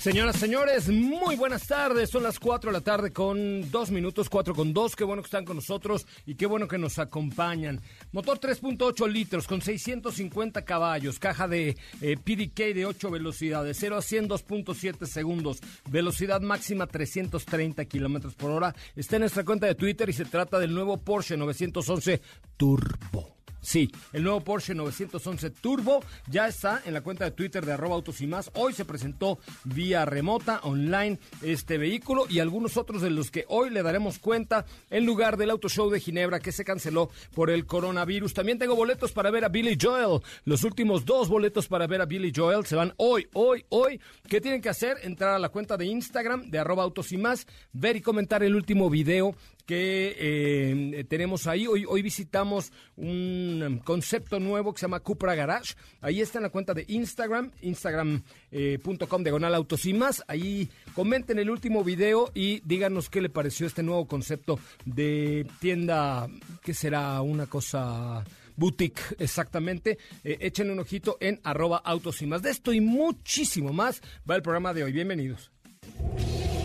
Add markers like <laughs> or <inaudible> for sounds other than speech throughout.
Señoras, señores, muy buenas tardes. Son las 4 de la tarde con 2 minutos, 4 con 2. Qué bueno que están con nosotros y qué bueno que nos acompañan. Motor 3.8 litros con 650 caballos, caja de eh, PDK de 8 velocidades, 0 a 100 2.7 segundos, velocidad máxima 330 kilómetros por hora. Está en nuestra cuenta de Twitter y se trata del nuevo Porsche 911 Turbo. Sí, el nuevo Porsche 911 Turbo ya está en la cuenta de Twitter de arroba autos y más. Hoy se presentó vía remota, online, este vehículo y algunos otros de los que hoy le daremos cuenta en lugar del Auto Show de Ginebra que se canceló por el coronavirus. También tengo boletos para ver a Billy Joel. Los últimos dos boletos para ver a Billy Joel se van hoy, hoy, hoy. ¿Qué tienen que hacer? Entrar a la cuenta de Instagram de arroba autos y más, ver y comentar el último video que eh, tenemos ahí. Hoy, hoy visitamos un concepto nuevo que se llama Cupra Garage. Ahí está en la cuenta de Instagram, instagram.com eh, diagonal y más. Ahí comenten el último video y díganos qué le pareció este nuevo concepto de tienda, que será una cosa boutique, exactamente. Eh, echen un ojito en arroba autos. De esto y muchísimo más va el programa de hoy. Bienvenidos.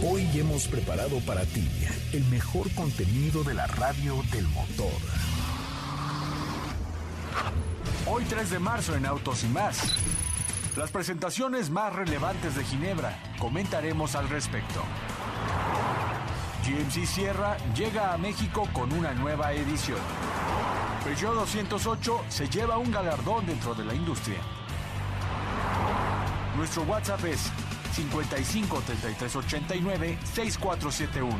Hoy hemos preparado para ti el mejor contenido de la radio del motor. Hoy 3 de marzo en Autos y más. Las presentaciones más relevantes de Ginebra. Comentaremos al respecto. GMC Sierra llega a México con una nueva edición. Peugeot 208 se lleva un galardón dentro de la industria. Nuestro WhatsApp es 55 33 89 6471.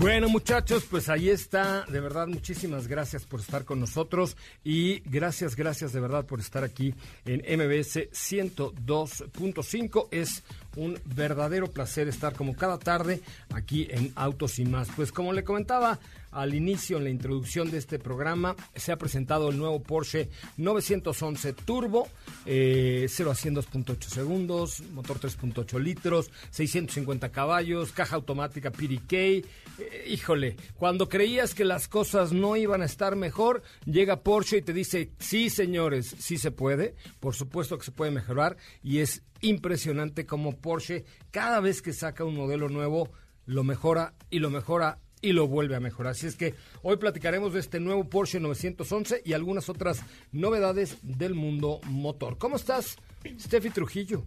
Bueno, muchachos, pues ahí está. De verdad, muchísimas gracias por estar con nosotros y gracias, gracias de verdad por estar aquí en MBS 102.5. Es un verdadero placer estar como cada tarde aquí en Autos y más. Pues como le comentaba al inicio en la introducción de este programa, se ha presentado el nuevo Porsche 911 Turbo, eh, 0 a 100 2.8 segundos, motor 3.8 litros, 650 caballos, caja automática PDK. Eh, híjole, cuando creías que las cosas no iban a estar mejor, llega Porsche y te dice, sí señores, sí se puede, por supuesto que se puede mejorar y es impresionante como Porsche cada vez que saca un modelo nuevo lo mejora y lo mejora y lo vuelve a mejorar. Así es que hoy platicaremos de este nuevo Porsche 911 y algunas otras novedades del mundo motor. ¿Cómo estás, Steffi Trujillo?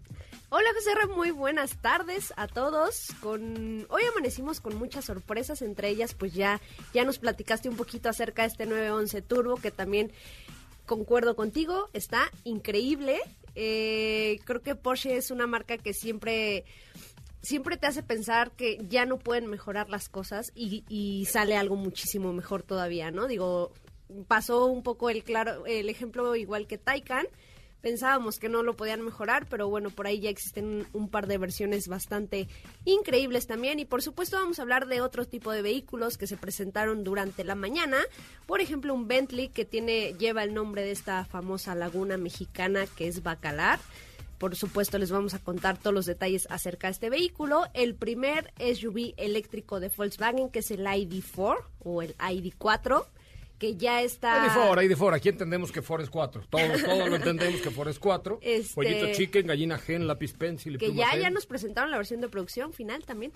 Hola José Ra, muy buenas tardes a todos. Con hoy amanecimos con muchas sorpresas, entre ellas pues ya ya nos platicaste un poquito acerca de este 911 Turbo que también concuerdo contigo, está increíble. Eh, creo que Porsche es una marca que siempre siempre te hace pensar que ya no pueden mejorar las cosas y, y sale algo muchísimo mejor todavía, ¿no? Digo, pasó un poco el claro el ejemplo igual que Taycan, pensábamos que no lo podían mejorar, pero bueno, por ahí ya existen un, par de versiones bastante increíbles también. Y por supuesto vamos a hablar de otro tipo de vehículos que se presentaron durante la mañana. Por ejemplo, un Bentley que tiene, lleva el nombre de esta famosa laguna mexicana que es Bacalar. Por supuesto, les vamos a contar todos los detalles acerca de este vehículo. El primer SUV eléctrico de Volkswagen, que es el ID4 o el ID4 que ya está... ID4, ID4, aquí entendemos que Ford es 4, todos, todos lo entendemos que Ford es 4, <laughs> Este- pollito chicken, gallina gen, lápiz pencil y Que pluma ya, gen. ya nos presentaron la versión de producción final también.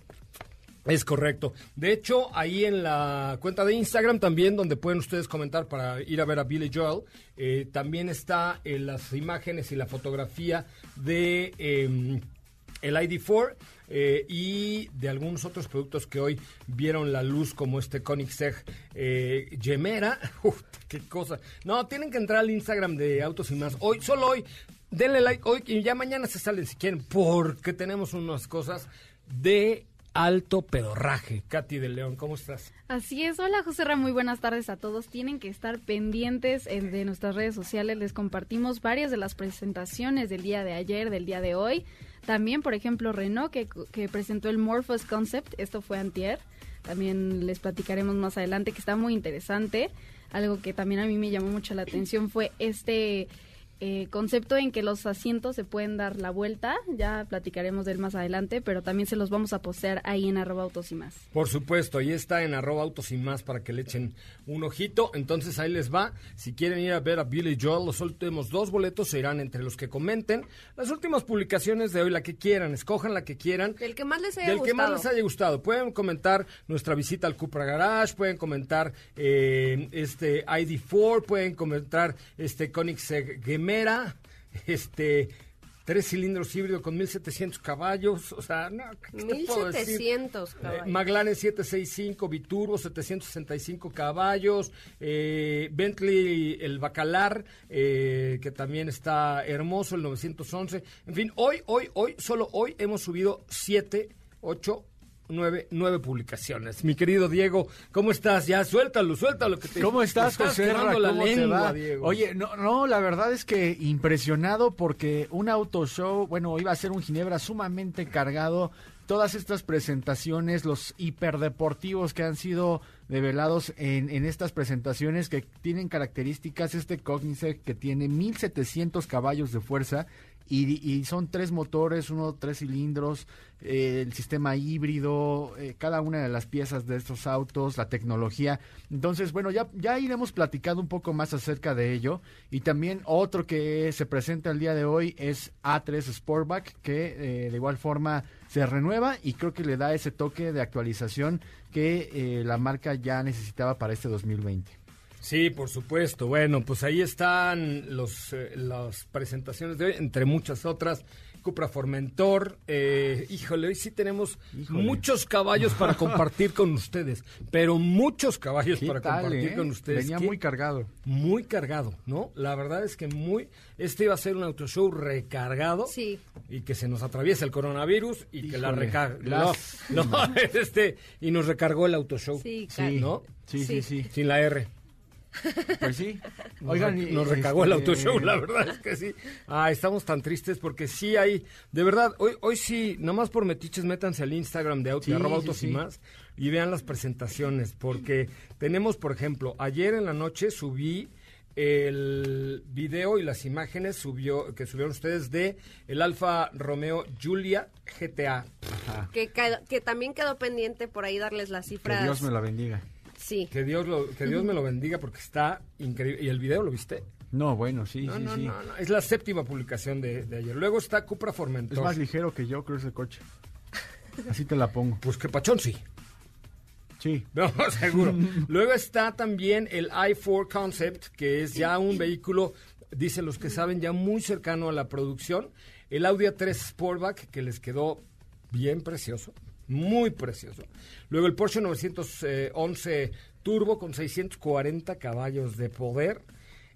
Es correcto. De hecho, ahí en la cuenta de Instagram también, donde pueden ustedes comentar para ir a ver a Billy Joel, eh, también está eh, las imágenes y la fotografía de eh, el ID4 eh, y de algunos otros productos que hoy vieron la luz, como este Koenigsegg eh, Gemera. <laughs> Uf, qué cosa. No, tienen que entrar al Instagram de Autos y Más. Hoy, solo hoy. Denle like hoy y ya mañana se salen si quieren, porque tenemos unas cosas de alto pedorraje. Katy de León, ¿cómo estás? Así es, hola José Ra, muy buenas tardes a todos. Tienen que estar pendientes eh, de nuestras redes sociales. Les compartimos varias de las presentaciones del día de ayer, del día de hoy. También, por ejemplo, Renault, que, que presentó el Morphos Concept. Esto fue antier. También les platicaremos más adelante, que está muy interesante. Algo que también a mí me llamó mucho la atención fue este eh, concepto en que los asientos se pueden dar la vuelta. Ya platicaremos de él más adelante, pero también se los vamos a postear ahí en arroba autos y más. Por supuesto, ahí está en arroba autos y más para que le echen un ojito. Entonces ahí les va. Si quieren ir a ver a Billy Joel, los últimos dos boletos se irán entre los que comenten las últimas publicaciones de hoy, la que quieran, escojan la que quieran. Del que más les haya Del que más gustado. les haya gustado. Pueden comentar nuestra visita al Cupra Garage, pueden comentar eh, este ID4, pueden comentar este Koenigsegg Gemera, <laughs> este tres cilindros híbrido con 1700 caballos, o sea, no, ¿qué te puedo decir? 1700 Eh, caballos. McLaren 765 biturbo 765 caballos eh, Bentley el Bacalar eh, que también está hermoso el 911 en fin hoy hoy hoy solo hoy hemos subido 7 8 Nueve, nueve publicaciones. Mi querido Diego, ¿cómo estás? Ya, suéltalo, suéltalo. Que te, ¿Cómo estás, te José? Ra? la ¿Cómo te lengua, va? Diego. Oye, no, no, la verdad es que impresionado porque un auto show, bueno, iba a ser un Ginebra sumamente cargado. Todas estas presentaciones, los hiperdeportivos que han sido develados en, en estas presentaciones que tienen características, este Cognizant que tiene 1700 caballos de fuerza y, y son tres motores, uno tres cilindros, eh, el sistema híbrido, eh, cada una de las piezas de estos autos, la tecnología. Entonces, bueno, ya, ya iremos platicando un poco más acerca de ello. Y también otro que se presenta el día de hoy es A3 Sportback, que eh, de igual forma se renueva y creo que le da ese toque de actualización que la marca ya necesitaba para este 2020. Sí, por supuesto. Bueno, pues ahí están los, eh, las presentaciones de hoy, entre muchas otras. Cupra Formentor. Eh, híjole, hoy sí tenemos Híjole. muchos caballos para <laughs> compartir con ustedes, pero muchos caballos ¿Qué para tal, compartir eh? con ustedes. Venía Qué- muy cargado. muy cargado, ¿no? La verdad es que muy... Este iba a ser un auto show recargado. Sí. Y que se nos atraviesa el coronavirus y que la recarga. las- No, <laughs> no, este, y nos recargó el auto show. Sí, Sí, claro. ¿No? sí, sí, sí. Sin la R. Pues sí. Nos, Oigan, nos recagó el este, auto show, la verdad es que sí. Ah, estamos tan tristes porque sí hay, de verdad, hoy, hoy sí, nomás por metiches, métanse al Instagram de autos, Sí, arroba sí, autos y sí. más, y vean las presentaciones, porque tenemos, por ejemplo, ayer en la noche subí el video y las imágenes subió, que subieron ustedes de el Alfa Romeo Giulia GTA. Ajá. Que, quedó- que también quedó pendiente por ahí darles las Que cifras. Dios me la bendiga. Sí. Que Dios, lo, que Dios me lo bendiga porque está increíble. ¿Y el video lo viste? No, bueno, sí, No, sí, no, sí. no, no, es la séptima publicación de, de ayer. Luego está Cupra Es Formentor. más ligero que yo, creo, ese coche. <laughs> Así te la pongo. Pues que pachón sí. Sí. <laughs> No, seguro. <laughs> Luego está también el i4 Concept, que es ya un vehículo, dicen los que saben, ya muy cercano a la producción. El Audi A3 Sportback, que les quedó bien precioso, muy precioso. Luego el Porsche 911 Turbo con 640 caballos de poder.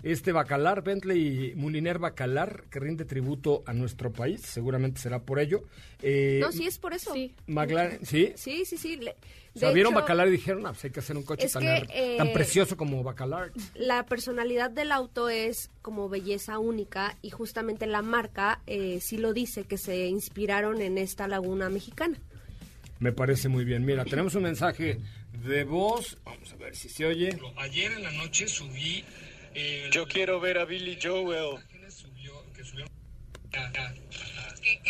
este Bacalar, Bentley Muliner Bacalar, que rinde tributo a nuestro país, seguramente será por ello. Eh, No, sí es por eso. Sí. McLaren, ¿sí? Sí, sí, sí. Le- O sea, de vieron hecho, Bacalar y dijeron, ah, pues hay que hacer un coche tan, que, her- eh, tan precioso como Bacalar. La personalidad del auto es como belleza única y justamente la marca eh, sí lo dice que se inspiraron en esta laguna mexicana. Me parece muy bien. Mira, tenemos un mensaje de voz. Vamos a ver si se oye. Ayer en la noche subí. eh, Yo quiero ver a Billy Joel.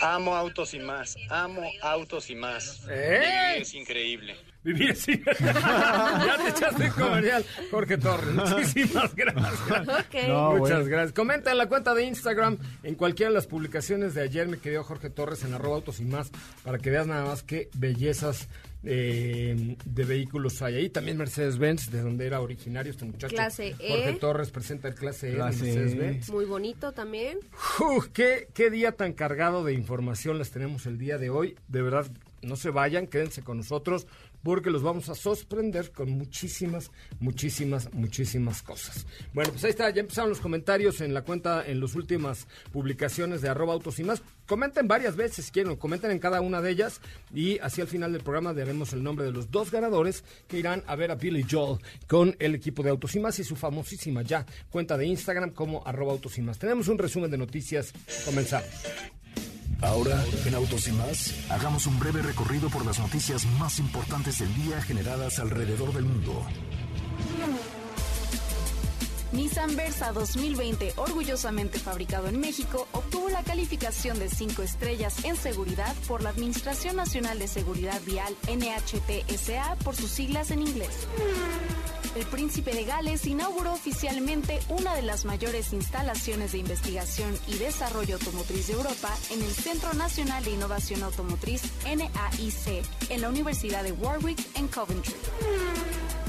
Amo autos y más. Amo autos y más. ¡Eh! Es increíble. Vivir así. <laughs> ya te echaste el comercial, Jorge Torres. Muchísimas gracias. Ok. No, Muchas bueno. gracias. Comenta en la cuenta de Instagram, en cualquiera de las publicaciones de ayer, me quedó Jorge Torres en arroba autos y más, para que veas nada más qué bellezas eh, de vehículos hay ahí. También Mercedes-Benz, de donde era originario este muchacho. Clase E. Jorge Torres presenta el clase E de Clase E. Mercedes-Benz. Muy bonito también. Uf, qué, qué día tan cargado de información les tenemos el día de hoy. De verdad, no se vayan, quédense con nosotros porque los vamos a sorprender con muchísimas, muchísimas, muchísimas cosas. Bueno, pues ahí está, ya empezaron los comentarios en la cuenta, en las últimas publicaciones de arroba autos. Comenten varias veces si quieren, comenten en cada una de ellas y así al final del programa daremos el nombre de los dos ganadores que irán a ver a Billy Joel con el equipo de Autos y su famosísima ya cuenta de Instagram como arroba autos. Tenemos un resumen de noticias, comenzamos. Ahora, en Autos y más, hagamos un breve recorrido por las noticias más importantes del día generadas alrededor del mundo. Nissan Versa 2020, orgullosamente fabricado en México, obtuvo la calificación de 5 estrellas en seguridad por la Administración Nacional de Seguridad Vial NHTSA por sus siglas en inglés. El príncipe de Gales inauguró oficialmente una de las mayores instalaciones de investigación y desarrollo automotriz de Europa en el Centro Nacional de Innovación Automotriz NAIC, en la Universidad de Warwick en Coventry.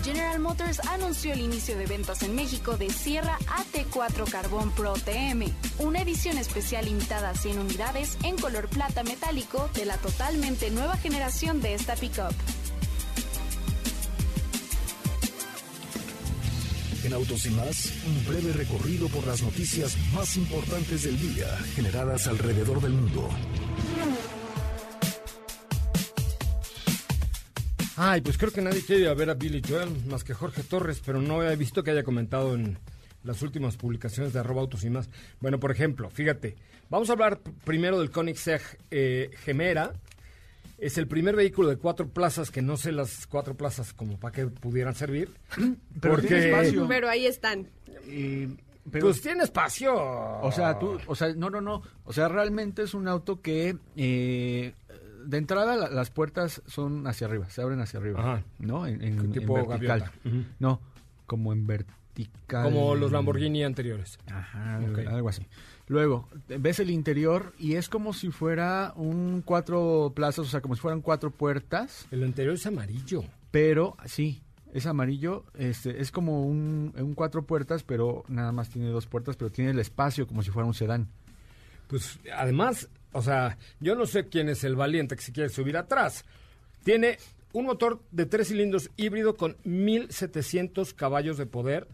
General Motors anunció el inicio de ventas en México de Sierra AT4 Carbón Pro TM, una edición especial limitada a 100 unidades en color plata metálico de la totalmente nueva generación de esta pickup. Autos y más, un breve recorrido por las noticias más importantes del día generadas alrededor del mundo. Ay, pues creo que nadie quiere ver a Billy Joel más que Jorge Torres, pero no he visto que haya comentado en las últimas publicaciones de arroba autos y más. Bueno, por ejemplo, fíjate, vamos a hablar primero del Koenigsegg eh, Gemera. Es el primer vehículo de cuatro plazas, que no sé las cuatro plazas como para que pudieran servir. Pero porque, tiene espacio. Pero ahí están. Y- pero, pues tiene espacio. o sea, tú, o sea, no, no, no. O sea, realmente es un auto que eh, de entrada la- las puertas son hacia arriba, se abren hacia arriba, Ajá. ¿no? En, en- Tipo en vertical. No, como en vertical. Como los Lamborghini anteriores. Ajá, algo así. Luego, ves el interior y es como si fuera un cuatro plazas, o sea, como si fueran cuatro puertas, El anterior es amarillo. pero sí, es amarillo, este, es como un, un cuatro puertas, pero nada más tiene dos puertas, pero tiene el espacio como si fuera un sedán. Pues además, o sea, yo no sé quién es el valiente que se quiere subir atrás. Tiene un motor de tres cilindros híbrido con 1700 caballos de poder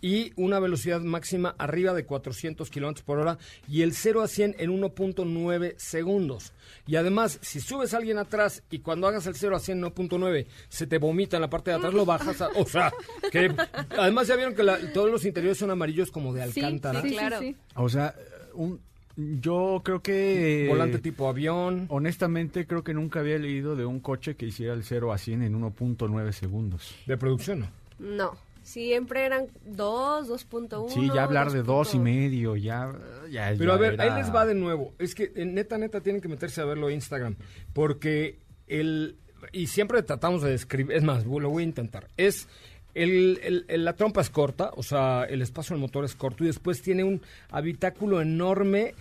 y una velocidad máxima arriba de 400 kilómetros por hora y el 0 a 100 en 1.9 segundos. Y además, si subes a alguien atrás y cuando hagas el 0 a 100 en 1.9 se te vomita en la parte de atrás, lo bajas. A, o sea, que además ya vieron que la- todos los interiores son amarillos como de alcántara. sí, claro. O sea, un, yo creo que... Volante tipo avión. Honestamente, creo que nunca había leído de un coche que hiciera el 0 a 100 en 1.9 segundos. De producción, ¿no? Siempre eran 2, 2.1. Sí, ya hablar de dos y 2.2. medio, ya... ya Pero a ver, era- ahí les va de nuevo. Es que eh, neta, neta, tienen que meterse a verlo en Instagram. Porque el... Y siempre tratamos de describir... Es más, lo voy a intentar. Es... El, el- el- la trompa es corta, o sea, el espacio del motor es corto y después tiene un habitáculo enorme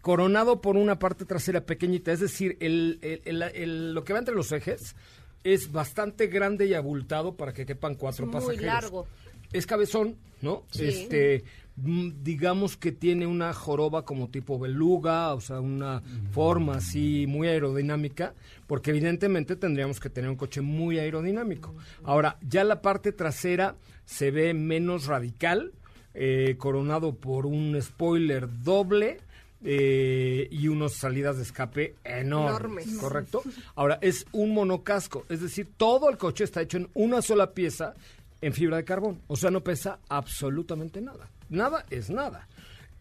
coronado por una parte trasera pequeñita. Es decir, el, el- el- el- lo que va entre los ejes es bastante grande y abultado para que quepan cuatro muy pasajeros. largo. Es cabezón, ¿no? Sí. Este, mm, digamos que tiene una joroba como tipo beluga, o sea, una forma así muy aerodinámica, porque evidentemente tendríamos que tener un coche muy aerodinámico. Ahora, ya la parte trasera se ve menos radical, eh, coronado por un spoiler doble eh, y unas salidas de escape enormes, Enormes. ¿correcto? Ahora, es un monocasco, es decir, todo el coche está hecho en una sola pieza en fibra de carbón, o sea, no pesa absolutamente nada. Nada es nada.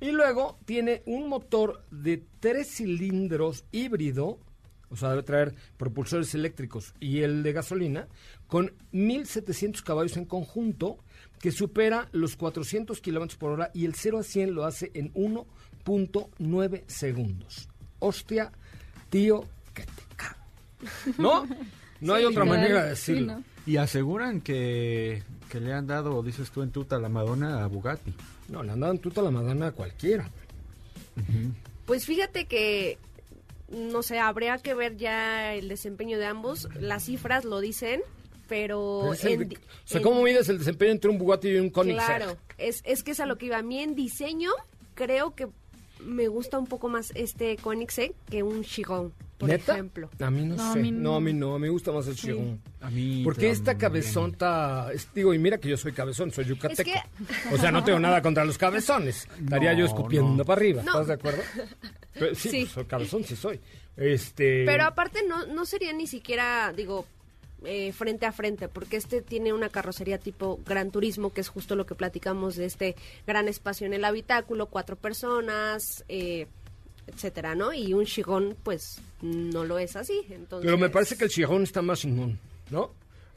Y luego tiene un motor de tres cilindros híbrido, o sea, debe traer propulsores eléctricos y el de gasolina, con 1700 caballos en conjunto, que supera los 400 kilómetros por hora y el 0 a 100 lo hace en 1.9 segundos. Hostia, tío, que te cago. ¿No? No hay otra manera de sí, decirlo. ¿no? Y aseguran que, que le han dado, dices tú en tuta, la Madonna a Bugatti. No, le han dado en tuta la madana a cualquiera. Pues fíjate que, no sé, habría que ver ya el desempeño de ambos. Las cifras lo dicen, pero... Pero es el en o sea, en- ¿cómo mides el desempeño entre un Bugatti y un Koenigsegg? Claro, es, es que es a lo que iba. A mí en diseño creo que me gusta un poco más este Koenigsegg que un Chiron, por ¿Neta? ejemplo. A mí no, No, a sé. mí no, a no. mí no. A mí me gusta más el Chiron. A mí. Porque esta es- digo, y mira que yo soy cabezón, soy yucateco. que- O sea, no tengo nada contra los cabezones. Estaría yo No, escupiendo no. para arriba, No. ¿estás de acuerdo? <laughs> Pero sí, Sí. pues, soy cabezón sí soy. Este... Pero aparte no, no sería ni siquiera, digo, eh, frente a frente, porque este tiene una carrocería tipo Gran Turismo, que es justo lo que platicamos de este gran espacio en el habitáculo, cuatro personas, eh, etcétera, ¿no? Y un Chiron, pues, no lo es así. Entonces, Pero me parece que el Chiron está más inmún, ¿no?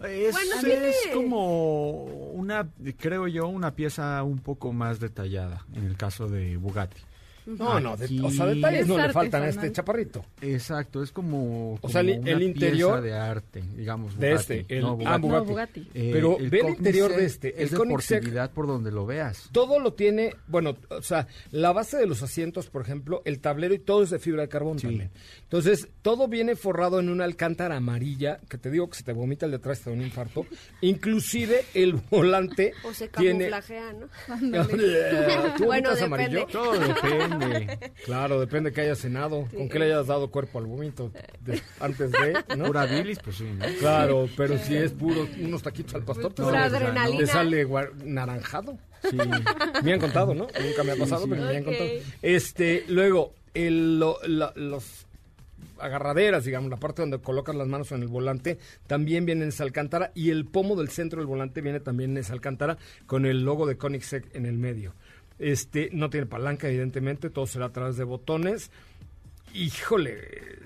Es, Bueno, es tiene- como una, creo yo, una pieza un poco más detallada en el caso de Bugatti. No, no, de- o sea, detalles Es no le faltan a este chaparrito. Exacto, es como, O sea, el- como el una interior pieza de arte, digamos. de este, el- no, ah, Bugatti. No, Bugatti. Bugatti. Eh, Pero ve el interior de este, Es el deportividad por donde lo veas. Todo lo tiene, bueno, o sea, la base de los asientos, por ejemplo, el tablero y todo es de fibra de carbón Sí. también. Entonces, todo viene forrado en una alcántara amarilla, que te digo que se te vomita el de atrás, te da un infarto. Inclusive el volante O se tiene... camuflajea, ¿no? <laughs> ¿Tú Bueno, vomitas depende. amarillo? Todo depende. <laughs> Claro, depende que hayas cenado, con qué le hayas dado cuerpo al vómito de- antes de, ¿no? Pura bilis, pues sí, ¿no? Claro, pero si es puro unos taquitos al pastor, te Pura sale- adrenalina. te sale guar- naranjado. Sí. Me han contado, ¿no? Nunca me ha pasado, sí. pero me han contado. Este, luego, el, lo- la- los agarraderas, digamos, la parte donde colocas las manos en el volante, también viene en esa alcántara y el pomo del centro del volante viene también en esa alcántara con el logo de Koenigsegg en el medio. Este, no tiene palanca, evidentemente, todo será a través de botones. Híjole,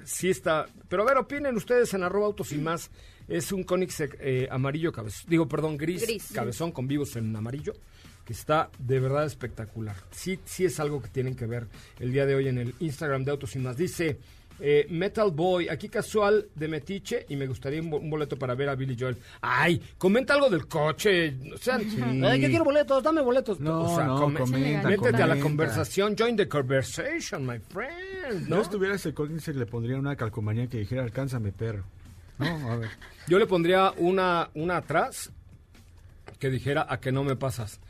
sí está. Pero a ver, opinen ustedes en arroba autos y más. Es un Koenigsegg eh, amarillo cabezón. Digo, perdón, gris, Gris. cabezón con vivos en amarillo. Que está de verdad espectacular. Sí, sí es algo que tienen que ver el día de hoy en el Instagram de Autos y más. Dice eh, Metal Boy, aquí casual de Metiche y me gustaría un, bo- un boleto para ver a Billy Joel. Ay, comenta algo del coche. O sea, ay, que quiero boletos, dame boletos. No, o sea, no, come- comenta, métete a la conversación. Join the conversation, my friend. No ¿no? estuviera ese Koenigsegg, le pondría una calcomanía que dijera, alcánzame, perro. No, a ver. Yo le pondría una, una atrás que dijera a que no me pasas.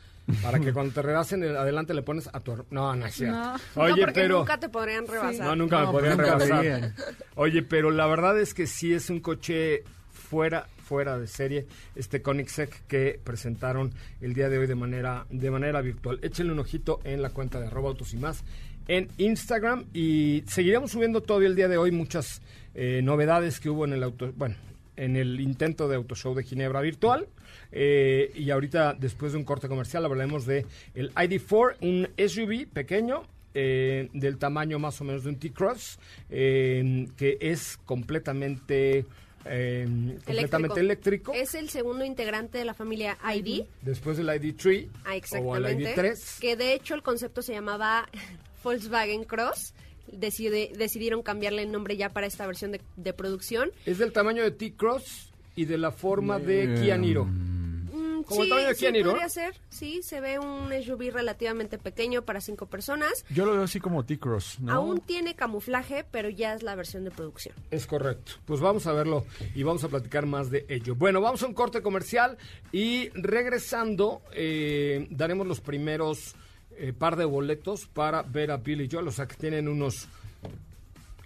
Para que cuando te rebasen el- adelante le pones a tu... her- No, no es cierto. No. Oye, no, porque pero... nunca te podrían rebasar. No, nunca me No, podrían nunca rebasar. Oye, pero la verdad es que sí es un coche fuera fuera de serie este Koenigsegg que presentaron el día de hoy de manera de manera virtual. Échenle un ojito en la cuenta de arroba autos y más en Instagram y seguiremos subiendo todavía el día de hoy muchas eh, novedades que hubo en el auto, bueno, en el intento de Autoshow de Ginebra virtual. Eh, y ahorita, después de un corte comercial, hablaremos de el ID4, un SUV pequeño, eh, del tamaño más o menos de un T-Cross, eh, que es completamente, eh, completamente eléctrico. Es el segundo integrante de la familia ID. Después del ID3 Ah, o el exactamente. ID3. Que de hecho el concepto se llamaba <laughs> Volkswagen Cross. Decide- decidieron cambiarle el nombre ya para esta versión de, de producción. Es del tamaño de T-Cross y de la forma de Eh, Kia Niro. Mm, Como el sí, tamaño de sí Kia Niro. podría ser. Sí, se ve un SUV relativamente pequeño para cinco personas. Yo lo veo así como T-Cross, ¿no? Aún tiene camuflaje, pero ya es la versión de producción. Es correcto. Pues vamos a verlo y vamos a platicar más de ello. Bueno, vamos a un corte comercial y regresando eh, daremos los primeros eh, par de boletos para ver a Billy Joel. O sea que tienen unos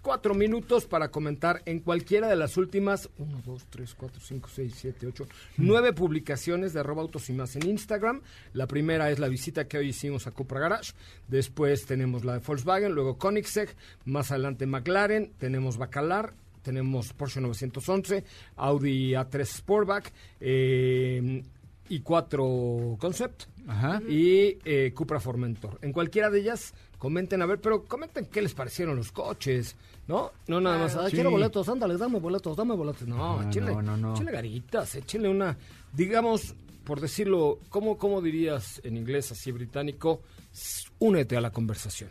cuatro minutos para comentar en cualquiera de las últimas 1, 2, 3, 4, 5, 6, 7, 8, 9 publicaciones de arroba autos y más en Instagram. La primera es la visita que hoy hicimos a Cupra Garage. Después tenemos la de Volkswagen, luego Koenigsegg, más adelante McLaren, tenemos Bacalar, tenemos Porsche 911, Audi A3 Sportback, eh, i4 Concept Ajá. y eh, Cupra Formentor. En cualquiera de ellas, comenten, a ver, pero comenten qué les parecieron los coches, ¿no? No nada más, "Ay, Sí. quiero boletos, ándale, dame boletos, dame boletos. No, No, échenle, no, no, no. échenle garitas, échenle una, digamos, por decirlo, ¿cómo, cómo dirías en inglés así británico? Únete a la conversación.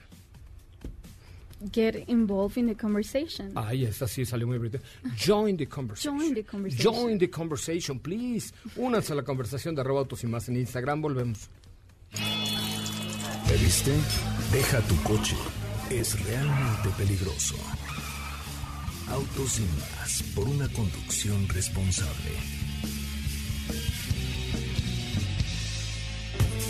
Get involved in the conversation. Ay, esta sí salió muy británica. Join the conversation. Join the conversation. Join the conversation, please. Únanse a la conversación de arroba autos y más en Instagram. Volvemos. ¿Te viste? Deja tu coche. Es realmente peligroso. Autos y más por una conducción responsable.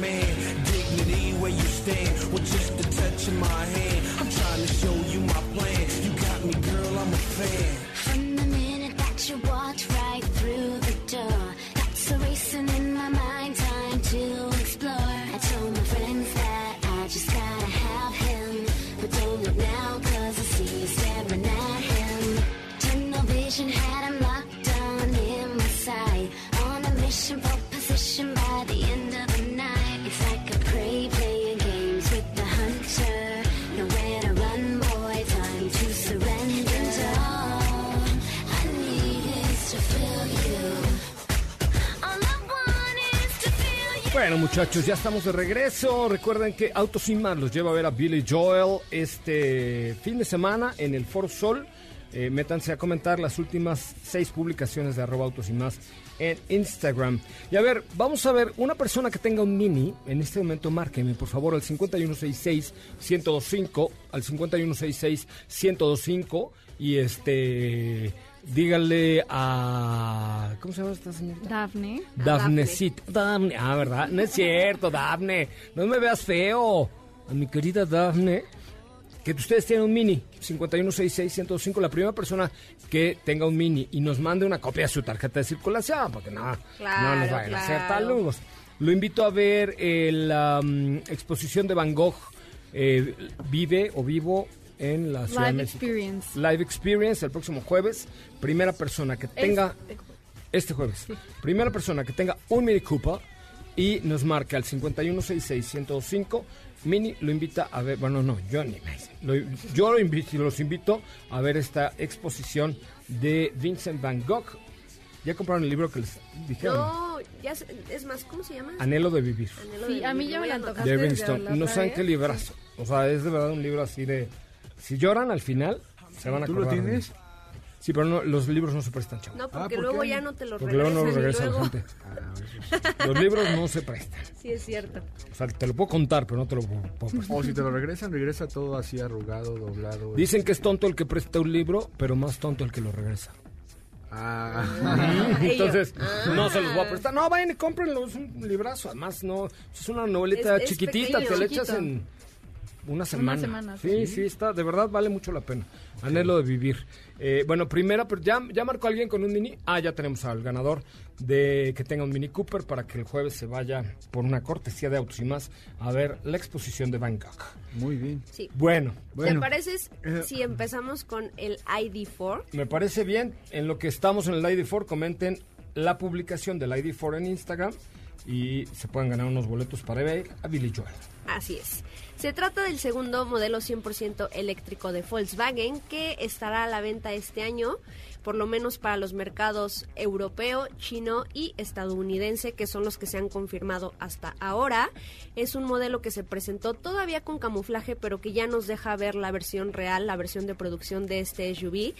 Man. Dignity where you stand, with just a touch of my hand. Bueno, muchachos, ya estamos de regreso. Recuerden que Autos y Más los lleva a ver a Billy Joel este fin de semana en el Foro Sol. Eh, métanse a comentar las últimas seis publicaciones de arroba autos y más en Instagram. Y a ver, vamos a ver, una persona que tenga un mini, en este momento márqueme por favor al 5166-1025, al 5166-1025 y este, díganle a... ¿Cómo se llama esta señora? Daphne. Dafnecita. Dafne. Ah, ¿verdad? No es cierto, Dafne. No me veas feo. A mi querida Dafne. Que ustedes tienen un mini 5166-105. La primera persona que tenga un mini y nos mande una copia de su tarjeta de circulación. Porque no, Claro, no nos vayan a hacer claro. taludos. Lo invito a ver eh, la mm, exposición de Van Gogh. eh, vive o vivo en la Ciudad de Live México. Experience. Live Experience el próximo jueves. Primera persona que tenga este jueves. Primera persona que tenga un Mini Cooper y nos marca al 5166-105. Mini lo invita a ver, bueno, no, yo ni lo- yo lo invito, los invito a ver esta exposición de Vincent Van Gogh. ¿Ya compraron el libro que les dijeron? No, ya sé- es más, ¿cómo se llama? Anhelo de vivir. Anhelo Sí, de a mí vivir, ya lo me la antojaste. de No saben qué librazo. O sea, es de verdad un libro así de... Si lloran al final, se van a ¿Tú lo acordar de mí. tienes? Sí, pero no, los libros no se prestan, chavo. No, porque ¿por luego qué? ya no te lo Porque luego no los regresa regresan. la gente. <laughs> Los libros no se prestan. Sí, es cierto. O sea, te lo puedo contar, pero no te lo puedo, puedo prestar. O si te lo regresan, regresa todo así arrugado, doblado. Dicen que es tonto el que presta un libro, pero más tonto el que lo regresa. Ah, <laughs> Entonces, Ah. no se los voy a prestar. No, vayan y cómprenlo, es un librazo. Además, no, es una novelita Es- es chiquitita, pequeño. te la echas en una semana. semana, sí, sí, está, de verdad vale mucho la pena. Anhelo de vivir. Eh, bueno, primera, pero ya, ya marcó alguien con un mini. Ah, ya tenemos al ganador de que tenga un Mini Cooper para que el jueves se vaya por una cortesía de autos y más a ver la exposición de Bangkok. muy bien. Sí. Bueno, ¿Te Bueno. parece Eh. si empezamos con el ID4? Me parece bien. En lo que estamos en el ID4, comenten la publicación del ID4 en Instagram y se pueden ganar unos boletos para ver a Billy Joel. Así es. Se trata del segundo modelo 100% eléctrico de Volkswagen que estará a la venta este año por lo menos para los mercados europeo, chino y estadounidense, que son los que se han confirmado hasta ahora. Es un modelo que se presentó todavía con camuflaje, pero que ya nos deja ver la versión real, la versión de producción de este SUV.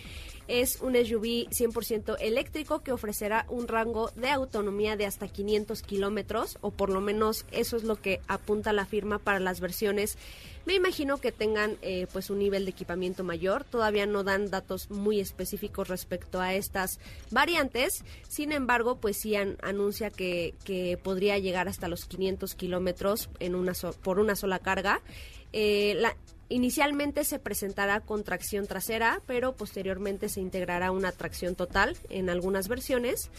Es un SUV 100% eléctrico que ofrecerá un rango de autonomía de hasta 500 kilómetros, o por lo menos eso es lo que apunta la firma para las versiones. Me imagino que tengan eh, pues un nivel de equipamiento mayor. Todavía no dan datos muy específicos respecto a estas variantes. Sin embargo, pues sí an- anuncia que, podría llegar hasta los 500 kilómetros por una sola carga. Eh, la, Inicialmente se presentará con tracción trasera, pero posteriormente se integrará una tracción total en algunas versiones.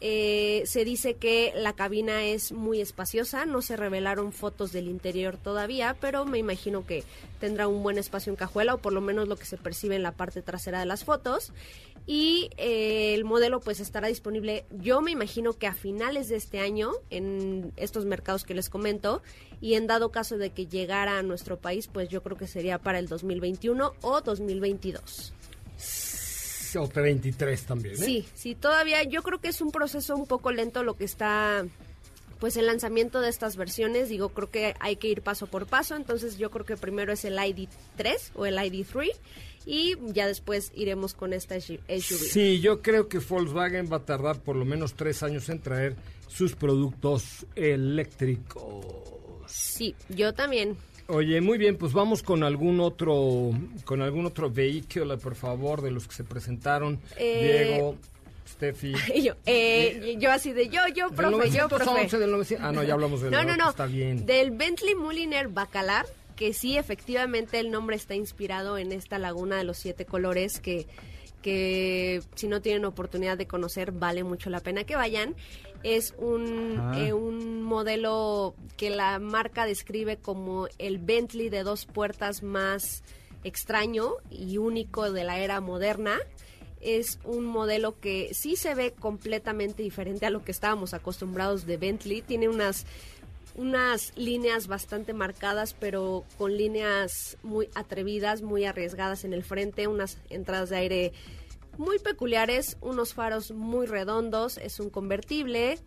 Eh, se dice que la cabina es muy espaciosa, no se revelaron fotos del interior todavía, pero me imagino que tendrá un buen espacio en cajuela o por lo menos lo que se percibe en la parte trasera de las fotos. Y eh, el modelo pues estará disponible, yo me imagino que a finales de este año en estos mercados que les comento y en dado caso de que llegara a nuestro país pues yo creo que sería para el 2021 o 2022. O 23 también, ¿eh? Sí, sí, todavía yo creo que es un proceso un poco lento lo que está pues el lanzamiento de estas versiones, digo, creo que hay que ir paso por paso, entonces yo creo que primero es el ID3 o el ID3 y ya después iremos con esta SUV. Sí, yo creo que Volkswagen va a tardar por lo menos tres años en traer sus productos eléctricos. Sí, yo también. Oye, muy bien, pues vamos con algún otro, con algún otro vehículo, por favor, de los que se presentaron. Eh, Diego, Steffi. <laughs> Y yo, eh, yo así de yo, yo, profe, yo, 911, profe. del 900 Ah, no, ya hablamos del No, no, no. Está bien. Del Bentley Mulliner Bacalar, que sí, efectivamente, el nombre está inspirado en esta laguna de los siete colores que que si no tienen oportunidad de conocer vale mucho la pena que vayan. Es un, Ah. eh, un modelo que la marca describe como el Bentley de dos puertas más extraño y único de la era moderna es un modelo que sí se ve completamente diferente a lo que estábamos acostumbrados de Bentley. Tiene unas, unas líneas bastante marcadas, pero con líneas muy atrevidas, muy arriesgadas en el frente, unas entradas de aire muy peculiares, unos faros muy redondos, es un convertible.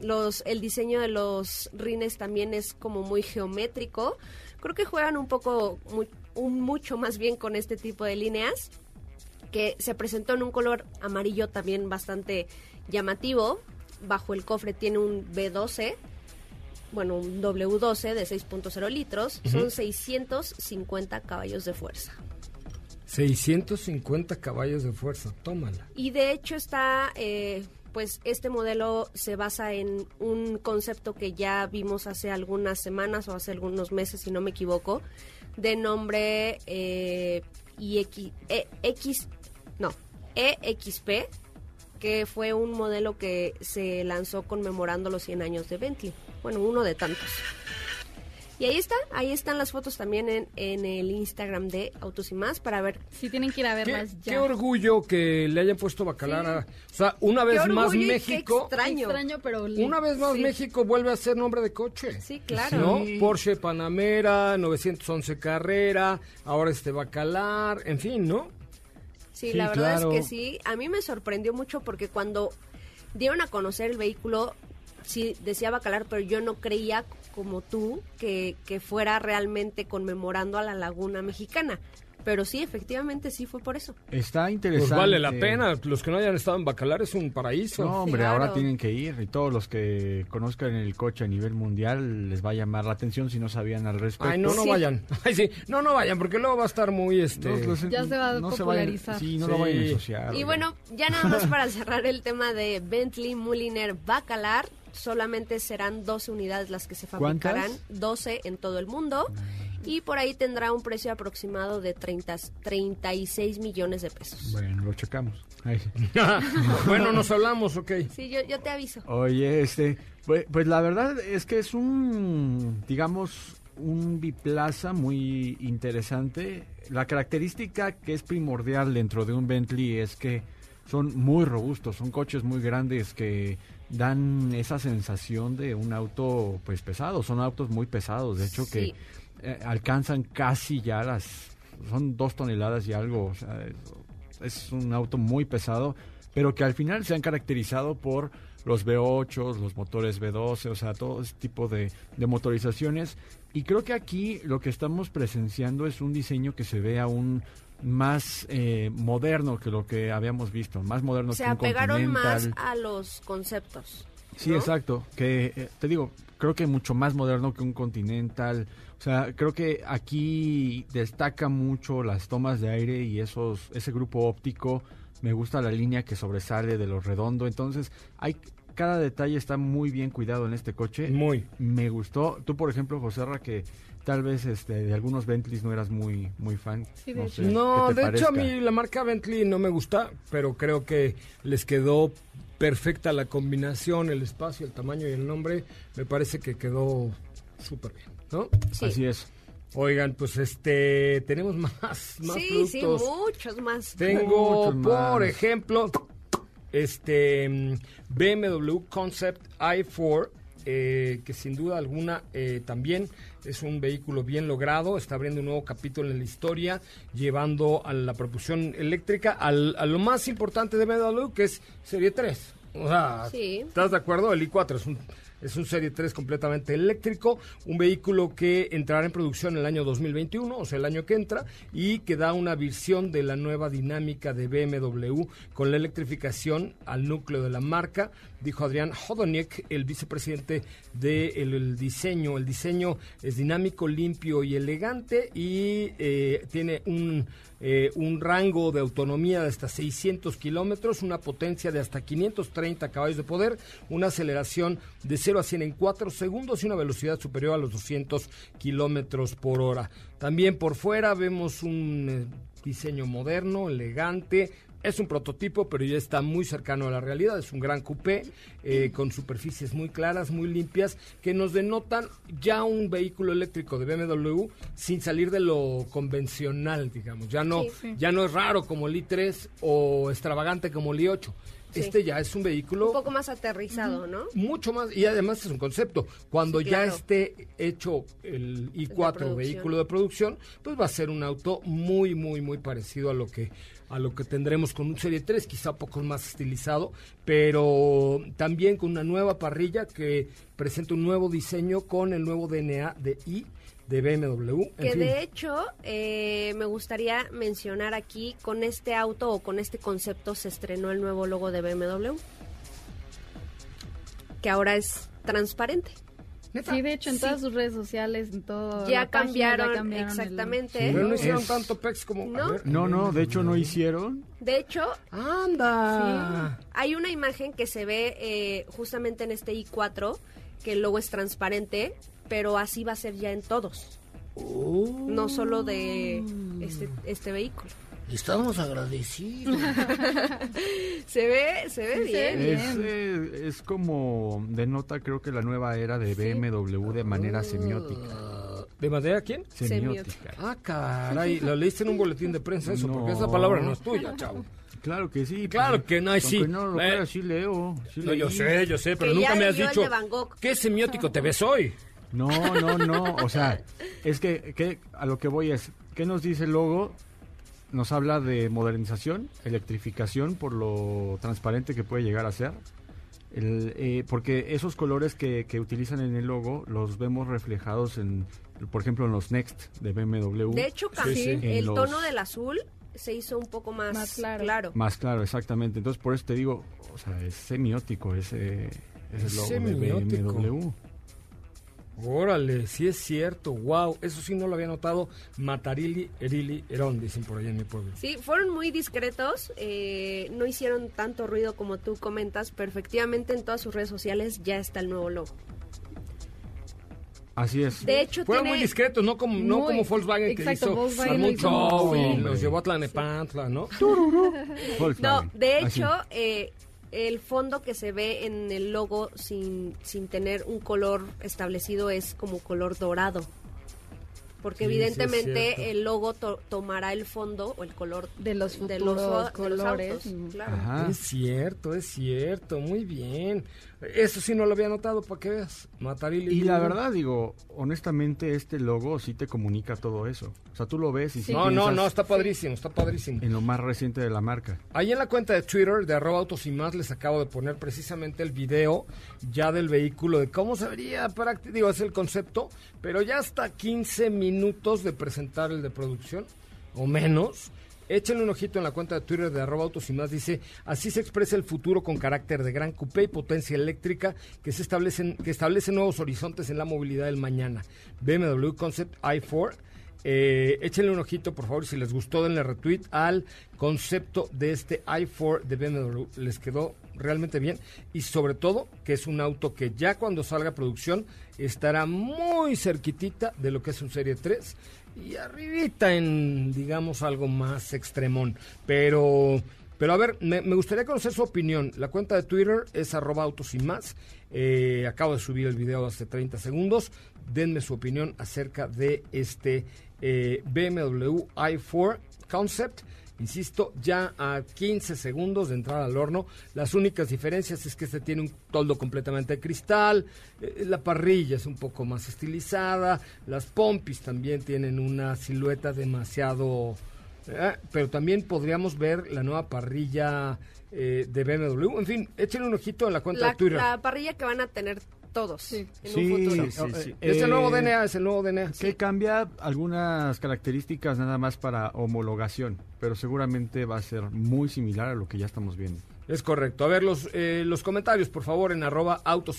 Los, el diseño de los rines también es como muy geométrico. Creo que juegan un poco, un mucho más bien con este tipo de líneas que se presentó en un color amarillo también bastante llamativo. Bajo el cofre tiene un B12, bueno, un W12 de 6.0 litros. Ujú. Son 650 caballos de fuerza. 650 caballos de fuerza, tómala. Y de hecho está, eh, pues este modelo se basa en un concepto que ya vimos hace algunas semanas o hace algunos meses, si no me equivoco, de nombre eh, IX, eh, X, no, EXP, que fue un modelo que se lanzó conmemorando los 100 años de Bentley. Bueno, uno de tantos. Y ahí está, ahí están las fotos también en, en el Instagram de Autos y Más para ver. Si tienen que ir a ¿Qué, verlas ya. qué orgullo que le hayan puesto bacalar a... O sea, una vez Qué más y qué México... extraño. Extraño, pero... Una vez más Sí. México vuelve a ser nombre de coche. Sí, claro. ¿No? Sí. Porsche Panamera, 911 Carrera, ahora este Bacalar, en fin, ¿no? Sí, Sí, la verdad claro. es que sí. A mí me sorprendió mucho porque cuando dieron a conocer el vehículo, sí decía Bacalar, pero yo no creía como tú que, que fuera realmente conmemorando a la laguna mexicana. Pero sí, efectivamente sí fue por eso. Está interesante. Pues vale la pena. Los que no hayan estado en Bacalar es un paraíso. No, hombre, Claro. ahora tienen que ir y todos los que conozcan el coche a nivel mundial les va a llamar la atención si no sabían al respecto. Ay, no, no Sí. vayan. <laughs> Ay, sí, no, no vayan, porque luego va a estar muy, este... Los- Ya se va a no vayan- popularizar. sí, no lo vayan a ensuciar. Y bueno, ya nada más <laughs> para cerrar el tema de Bentley Mulliner Bacalar, solamente serán 12 unidades las que se ¿Cuántas? fabricarán, 12 en todo el mundo. Y por ahí tendrá un precio aproximado de 30, 36 millones de pesos. Bueno, lo checamos. <laughs> Bueno, nos hablamos, ok. Sí, yo, yo te aviso. Oye, este, pues, pues la verdad es que es un, digamos, un biplaza muy interesante. La característica que es primordial dentro de un Bentley es que son muy robustos, son coches muy grandes que dan esa sensación de un auto pues pesado, son autos muy pesados, de hecho que. Eh, alcanzan casi ya las, son dos toneladas y algo, o sea, es un auto muy pesado, pero que al final se han caracterizado por los V8, los motores V12, o sea, todo ese tipo de, de motorizaciones. Y creo que aquí lo que estamos presenciando es un diseño que se ve aún más eh, moderno que lo que habíamos visto, más moderno Se que un apegaron más a los conceptos. Sí, ¿no? exacto. Que eh, te digo, creo que mucho más moderno que un Continental. O sea, creo que aquí destaca mucho las tomas de aire y esos ese grupo óptico. Me gusta la línea que sobresale de lo redondo. Entonces, hay cada detalle está muy bien cuidado en este coche. Muy. Me gustó. Tú, por ejemplo, José Ra, que tal vez este, de algunos Bentleys no eras muy muy fan. Sí, de no sé, No, ¿qué te de hecho a mí la marca Bentley no me gusta, pero creo que les quedó perfecta la combinación, el espacio, el tamaño y el nombre. Me parece que quedó súper bien, ¿no? Sí. Así es. Oigan, pues este, tenemos <laughs> más, más sí, sí, muchos más. Tengo, Muchos por más. ejemplo, este BMW Concept i4, eh, que sin duda alguna eh, también es un vehículo bien logrado, está abriendo un nuevo capítulo en la historia, llevando a la propulsión eléctrica al- a lo más importante de BMW, que es Serie 3. O sea, Sí. ¿estás de acuerdo? El i4 es un, es un Serie 3 completamente eléctrico, un vehículo que entrará en producción el año 2021, o sea, el año que entra, y que da una visión de la nueva dinámica de BMW con la electrificación al núcleo de la marca, dijo Adrián Hodoniek, el vicepresidente del diseño. El diseño es dinámico, limpio y elegante y eh, tiene un, eh, un rango de autonomía de hasta 600 kilómetros, una potencia de hasta 530 caballos de poder, una aceleración de 0 a 100 en 4 segundos y una velocidad superior a los 200 kilómetros por hora. También por fuera vemos un eh, diseño moderno, elegante. Es un prototipo, pero ya está muy cercano a la realidad. Es un gran coupé eh, con superficies muy claras, muy limpias, que nos denotan ya un vehículo eléctrico de BMW sin salir de lo convencional, digamos. Ya no, Sí, sí. ya no es raro como el i3 o extravagante como el i8. Sí. Este ya es un vehículo Un poco más aterrizado, ¿no? mucho más y además es un concepto cuando Sí, ya claro. esté hecho el i4 producción. vehículo de producción pues va a ser un auto muy muy muy parecido a lo que a lo que tendremos con un serie 3 quizá un poco más estilizado pero también con una nueva parrilla que presenta un nuevo diseño con el nuevo DNA de i de BMW en Que fin. de hecho, eh, me gustaría mencionar aquí, con este auto o con este concepto se estrenó el nuevo logo de BMW. Que ahora es transparente. Sí, de hecho, en Sí. todas sus redes sociales, en todo. Ya cambiaron, cambiaron el- exactamente. Sí. pero no hicieron Es- tanto pex como a No. ver. No, no, de hecho no hicieron. De hecho, anda hay una imagen que se ve eh, justamente en este i4, que el logo es transparente, pero así va a ser ya en todos. No solo de este, este vehículo. Estamos agradecidos. <laughs> Se ve, se ve bien. Es, eh, es como denota creo que la nueva era de BMW de manera semiótica. de madera quién Semiótica. Ah, caray, lo leíste en un boletín de prensa eso, porque esa palabra no es tuya, chavo. Claro que sí. Claro pues, que no, sí. no lo Eh, crea, sí leo. sí No, yo sé, yo sé, pero Que nunca me has dicho qué semiótico te ves hoy. No, no, no. O sea, es que, que a lo que voy es, ¿qué nos dice el logo? Nos habla de modernización, electrificación por lo transparente que puede llegar a ser. El, eh, porque esos colores que, que utilizan en el logo los vemos reflejados en, por ejemplo, en los Next de BMW. De hecho, sí. En El los- tono del azul se hizo un poco más, Más claro. claro. Más claro, exactamente. Entonces, por eso te digo, o sea, es semiótico ese, ese logo Semiótico. de BMW. Órale, sí es cierto, wow, eso sí no lo había notado. Matarili, Erili, Herón, dicen por allá en mi pueblo. Sí, fueron muy discretos, eh, no hicieron tanto ruido como tú comentas, pero efectivamente en todas sus redes sociales ya está el nuevo logo. Así es. De hecho, Fueron tiene... muy discretos, no como, no Muy- como Volkswagen que hizo Volkswagen un hizo show y los llevó a Tlanepantla, ¿no? <laughs> No, de hecho, eh, el fondo que se ve en el logo sin, sin tener un color establecido es como color dorado. porque Sí, evidentemente el logo to- tomará el fondo o el color de los de los, de los colores. autos, claro. Es cierto, es cierto, muy bien. Eso sí no lo había notado, para que veas. Mataril Y la verdad, digo, honestamente, este logo sí te comunica todo eso. O sea, tú lo ves y sí No, no, no, está padrísimo, está padrísimo. en lo más reciente de la marca. Ahí en la cuenta de Twitter de arroba autos y más les acabo de poner precisamente el video ya del vehículo, de cómo se vería prácti- digo, es el concepto, pero ya hasta 15 minutos de presentar el de producción, o menos. Échenle un ojito en la cuenta de Twitter de arroba autos y más, dice, así se expresa el futuro con carácter de gran coupé y potencia eléctrica que se establecen, que establece nuevos horizontes en la movilidad del mañana. BMW Concept i4 eh, échenle un ojito, por favor, si les gustó, denle retweet al concepto de este i4 de BMW. Les quedó realmente bien y sobre todo que es un auto que ya cuando salga a producción estará muy cerquitita de lo que es un Serie 3 y arribita en, digamos, algo más extremón. Pero... Pero a ver, me, gustaría conocer su opinión. La cuenta de Twitter es arroba autos y más. Eh, acabo de subir el video hace 30 segundos. Denme su opinión acerca de este eh, BMW i4 Concept. Insisto, ya a 15 segundos de entrar al horno. Las únicas diferencias es que este tiene un toldo completamente de cristal. eh, la parrilla es un poco más estilizada. Las pompis también tienen una silueta demasiado... eh, pero también podríamos ver la nueva parrilla eh, de BMW. En fin, échenle un ojito en la cuenta La, de Twitter. la parrilla que van a tener todos en Sí, un futuro. sí, sí. Es el Eh, nuevo DNA, es el nuevo DNA. Que cambia algunas características nada más para homologación, pero seguramente va a ser muy similar a lo que ya estamos viendo. Es correcto. A ver, los, eh, los comentarios, por favor, en arroba autos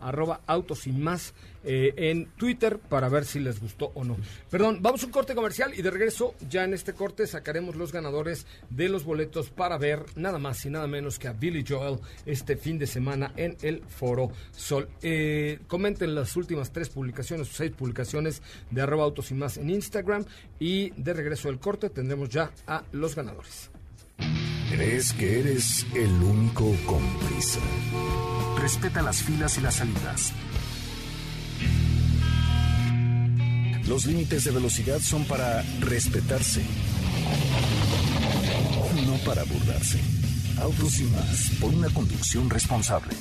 arroba autos eh, en Twitter, para ver si les gustó o no. Perdón, vamos a un corte comercial y de regreso, ya en este corte, sacaremos los ganadores de los boletos para ver nada más y nada menos que a Billy Joel este fin de semana en el Foro Sol. Eh, comenten las últimas tres publicaciones seis publicaciones de arroba autos en Instagram y de regreso del corte tendremos ya a los ganadores. ¿Crees que eres el único con prisa? Respeta las filas y las salidas. Los límites de velocidad son para respetarse, no para burlarse. Autos y más, por una conducción responsable.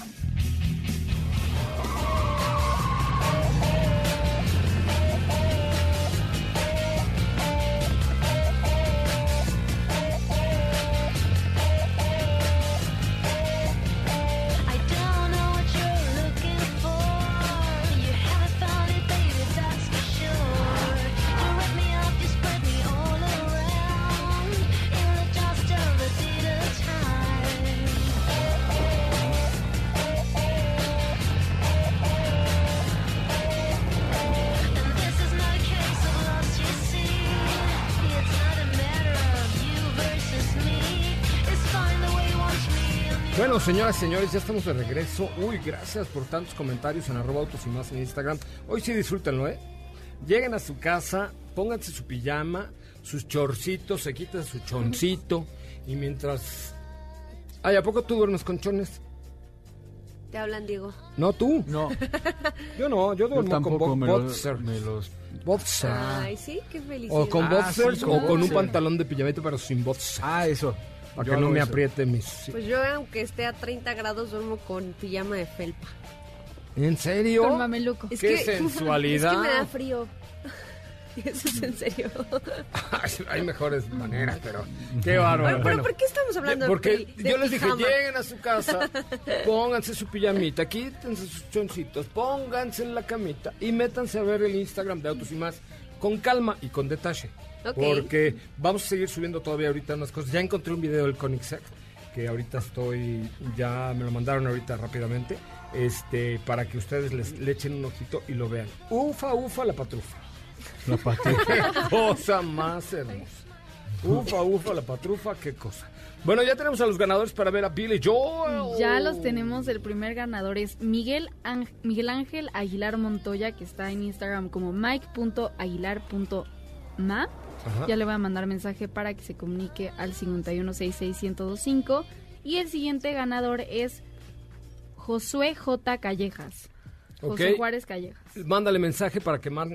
Bueno, señoras y señores, ya estamos de regreso. Uy, gracias por tantos comentarios en arroba autos y más en Instagram. Hoy sí disfrútenlo, ¿eh? Lleguen a su casa, pónganse su pijama, sus chorcitos, se quitan su choncito y mientras... Ay, ¿a poco tú duermes con chones? Te hablan, Diego. No, tú. No, <laughs> Yo no, yo yo duermo con bo- me, lo- boxer. me los... Boxer. Ay, sí, qué felicidad. O con Ah, boxers sí, o con con un pantalón de pijamita pero sin boxer. Ah, eso. Para Yo que no me eso. apriete mis... Pues yo, aunque esté a 30 grados, duermo con pijama de felpa. ¿En serio? Con mameluco. Es ¡Qué que, sensualidad! <laughs> Es que me da frío. <laughs> Eso es en serio. <laughs> Hay mejores maneras, pero qué bárbaro. Bueno, ¿por qué estamos hablando de porque de yo les dije, pijama? lleguen a su casa, pónganse su pijamita, quítense sus choncitos, pónganse en la camita y métanse a ver el Instagram de Autos y Más con calma y con detalle. Porque vamos a seguir subiendo todavía ahorita unas cosas. Ya encontré un video del Koenigsegg que ahorita estoy, ya me lo mandaron ahorita rápidamente, este, para que ustedes les, le echen un ojito y lo vean. Ufa, ufa, la patrufa. La patrulla. <laughs> Qué cosa más hermosa. Ufa, ufa, la patrufa, qué cosa. Bueno, ya tenemos a los ganadores para ver a Billy Joel. Ya los tenemos. El primer ganador es Miguel, Ángel, Miguel Ángel Aguilar Montoya, que está en Instagram como Ajá. Ya le voy a mandar mensaje para que se comunique al 51661025. Y el siguiente ganador es Josué J. Callejas. José. Juárez Callejas. Mándale mensaje para que mar-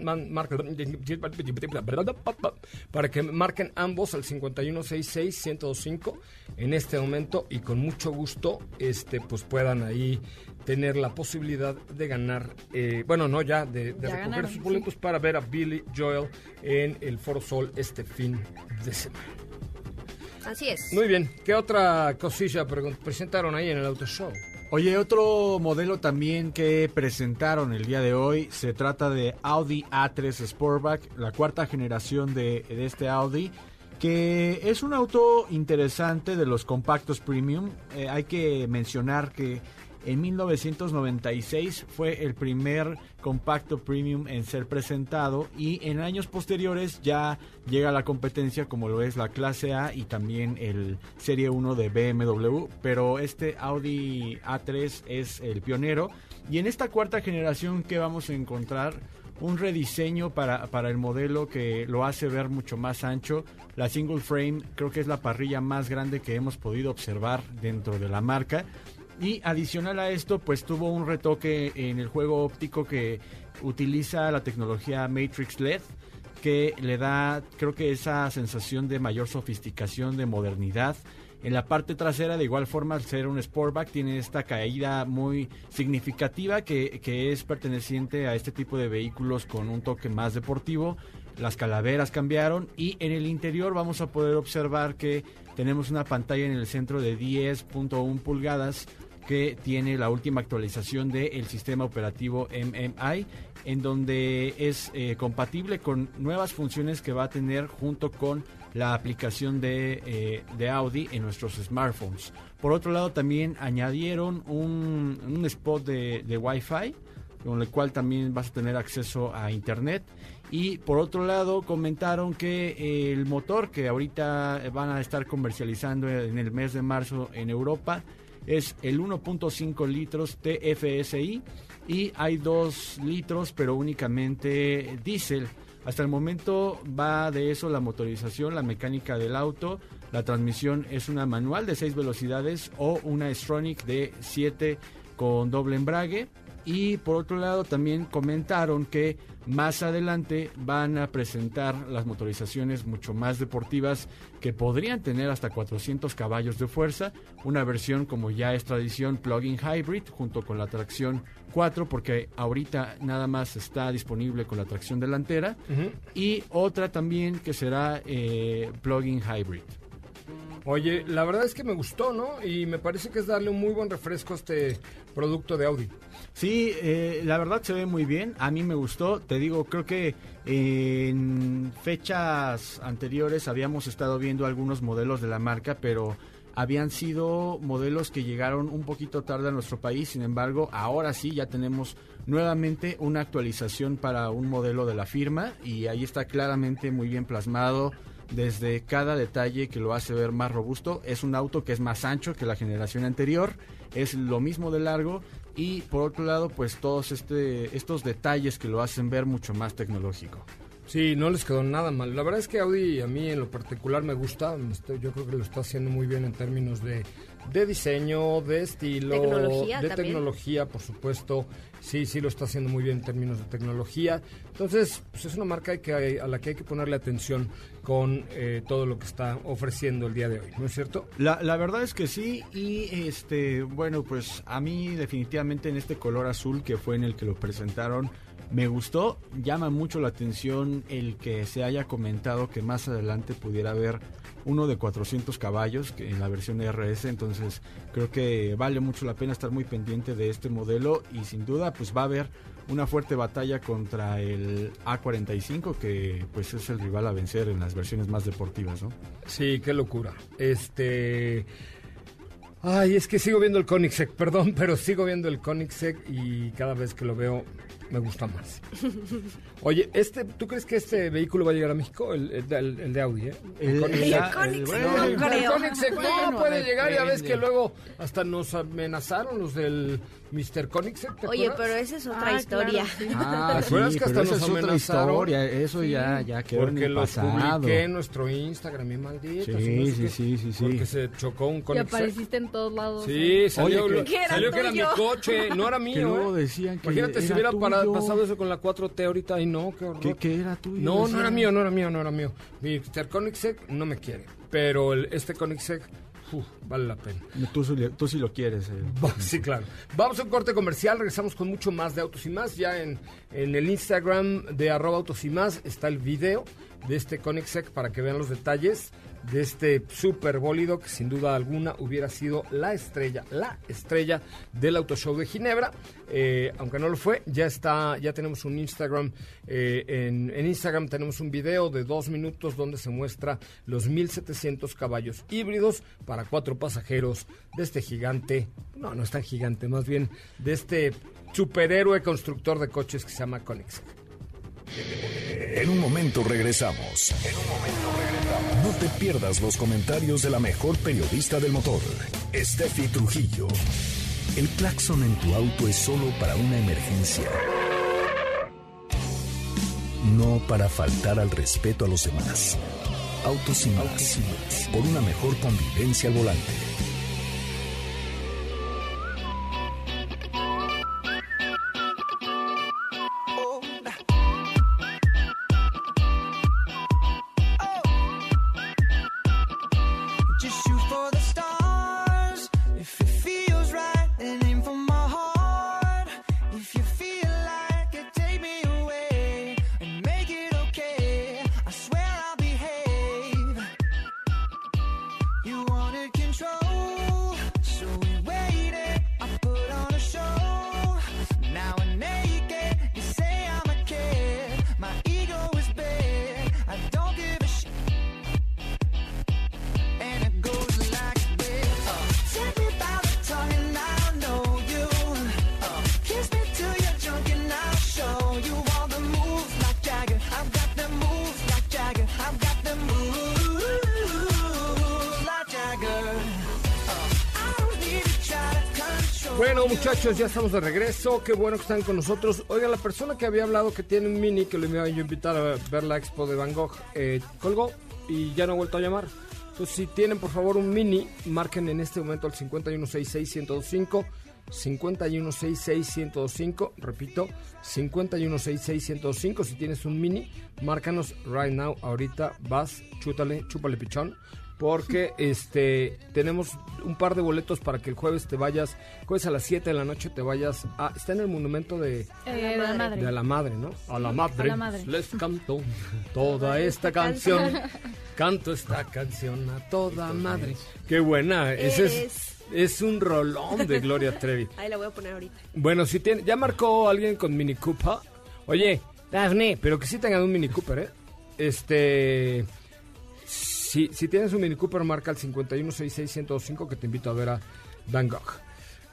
para que marquen ambos al 5166-1025 en este momento y con mucho gusto este pues puedan ahí tener la posibilidad de ganar, eh, bueno, no ya, de, de Ya recoger ganaron, sus boletos para ver a Billy Joel en el Foro Sol este fin de semana. Así es. Muy bien, ¿qué otra cosilla presentaron ahí en el Auto Show? Oye, otro modelo también que presentaron el día de hoy se trata de Audi A3 Sportback, la cuarta generación de, de este Audi, que es un auto interesante de los compactos premium. Eh, hay que mencionar que en 1996 fue el primer compacto premium en ser presentado y en años posteriores ya llega la competencia como lo es la clase A y también el Serie 1 de BMW, pero este Audi A3 es el pionero y en esta cuarta generación que vamos a encontrar un rediseño para, para el modelo que lo hace ver mucho más ancho. La single frame creo que es la parrilla más grande que hemos podido observar dentro de la marca. Y adicional a esto, pues tuvo un retoque en el juego óptico que utiliza la tecnología Matrix LED, que le da, creo que esa sensación de mayor sofisticación, de modernidad. En la parte trasera, de igual forma, al ser un Sportback, tiene esta caída muy significativa que, que es perteneciente a este tipo de vehículos con un toque más deportivo. Las calaveras cambiaron y en el interior vamos a poder observar que tenemos una pantalla en el centro de 10.1 pulgadas que tiene la última actualización del sistema operativo MMI, en donde es eh, compatible con nuevas funciones que va a tener junto con la aplicación de, eh, de Audi en nuestros smartphones. Por otro lado, también añadieron un, un spot de, de Wi-Fi, con el cual también vas a tener acceso a Internet. Y por otro lado, comentaron que eh, el motor que ahorita van a estar comercializando en el mes de marzo en Europa es el 1.5 litros TFSI y hay 2 litros pero únicamente diésel. Hasta el momento va de eso la motorización, la mecánica del auto. La transmisión es una manual de 6 velocidades o una Stronic de 7 con doble embrague. Y por otro lado también comentaron que más adelante van a presentar las motorizaciones mucho más deportivas que podrían tener hasta 400 caballos de fuerza, una versión como ya es tradición plug-in hybrid junto con la tracción 4 porque ahorita nada más está disponible con la tracción delantera y otra también que será eh, plug-in hybrid. Oye, la verdad es que me gustó, ¿no? Y me parece que es darle un muy buen refresco a este producto de Audi. Sí, eh, la verdad se ve muy bien. A mí me gustó. Te digo, creo que en fechas anteriores habíamos estado viendo algunos modelos de la marca, pero habían sido modelos que llegaron un poquito tarde a nuestro país. Sin embargo, ahora sí ya tenemos nuevamente una actualización para un modelo de la firma y ahí está claramente muy bien plasmado desde cada detalle que lo hace ver más robusto. Es un auto que es más ancho que la generación anterior, es lo mismo de largo y por otro lado pues todos este, estos detalles que lo hacen ver mucho más tecnológico. Sí, no les quedó nada mal. La verdad es que Audi a mí en lo particular me gusta. Estoy- Yo creo que lo está haciendo muy bien en términos de, de diseño, de estilo, Tecnología de también. tecnología, por supuesto. Sí, sí lo está haciendo muy bien en términos de tecnología. Entonces, pues es una marca que, a la que hay que ponerle atención con eh, todo lo que está ofreciendo el día de hoy, ¿no es cierto? La, la verdad es que sí y este bueno pues a mí definitivamente en este color azul que fue en el que lo presentaron me gustó, llama mucho la atención el que se haya comentado que más adelante pudiera haber uno de 400 caballos que en la versión RS, entonces creo que vale mucho la pena estar muy pendiente de este modelo y sin duda pues va a haber una fuerte batalla contra el A45 que pues es el rival a vencer en las versiones más deportivas, ¿no? Sí, qué locura. Este. Ay, es que sigo viendo el Koenigsegg, perdón, <laughs> pero sigo viendo el Koenigsegg y cada vez que lo veo me gusta más. <laughs> Oye, este, ¿tú crees que este vehículo va a llegar a México? El, el, el- el de Audi, ¿eh? El- bueno, no El creo. Koenigsegg no Bueno, puede llegar, ya ves que luego hasta nos amenazaron los del Mr. Koenigsegg, ¿te Oye, acuerdas? pero esa es otra Ah, historia. claro, sí. Ah, ¿Te acuerdas sí, que pero hasta esa nos es otra amenazaron? historia, eso ya, ya quedó en Porque el los pasado. publiqué en nuestro Instagram, y maldito. Sí, no sí, qué, sí, sí, sí. Porque se chocó un Y Koenigsegg. apareciste en todos lados. Sí, ¿eh? salió, Oye, que- era salió que era mi coche, no era <laughs> Que mío. luego ¿eh? decían que Imagínate si era hubiera pasado eso con la 4T ahorita, no, qué horror. ¿Qué, qué era tuyo? No, no era mío, no era mío, no era mío. Mr. Koenigsegg no me quiere, pero el- este Koenigsegg uf, vale la pena. Tú, tú sí lo quieres. eh. <laughs> Sí, claro. Vamos a un corte comercial, regresamos con mucho más de Autos y Más. Ya en, en el Instagram de arroba Autos y Más está el video de este Koenigsegg para que vean los detalles de este super bólido que sin duda alguna hubiera sido la estrella, la estrella del Auto Show de Ginebra. Eh, aunque no lo fue, ya está, ya tenemos un Instagram. eh, en, en Instagram tenemos un video de dos minutos donde se muestra los 1700 caballos híbridos para cuatro pasajeros de este gigante. No, no es tan gigante, más bien de este superhéroe constructor de coches que se llama Koenigsegg. En un momento regresamos. En un momento regresamos. No te pierdas los comentarios de la mejor periodista del motor, Steffi Trujillo. El claxon en tu auto es solo para una emergencia. No para faltar al respeto a los demás. Autos y más. Por una mejor convivencia al volante. Muchachos, ya estamos de regreso. Qué bueno que están con nosotros. Oiga, la persona que había hablado que tiene un mini, que le iba a invitar a ver la expo de Van Gogh, eh, colgó y ya no ha vuelto a llamar. Entonces, si tienen por favor un mini, marquen en este momento al 5166-1025. 5166-1025, repito, 5166-1025. Si tienes un mini, márcanos right now. Ahorita vas, chútale, chúpale pichón. Porque este tenemos un par de boletos para que el jueves te vayas, jueves a las 7 de la noche te vayas a. Está en el monumento de, Eh, la madre. de a la madre, ¿no? A la madre. A la madre. Les canto toda esta canción. <laughs> Canto esta canción a toda madre. Qué buena. Ese es, es un rolón de Gloria Trevi. <laughs> Ahí la voy a poner ahorita. Bueno, si tiene, ya marcó alguien con Mini Cooper. Oye, Daphne, pero que sí tengan un Mini Cooper, ¿eh? Este. Si, si tienes un Mini Cooper, marca el 5166105 que te invito a ver a Van Gogh.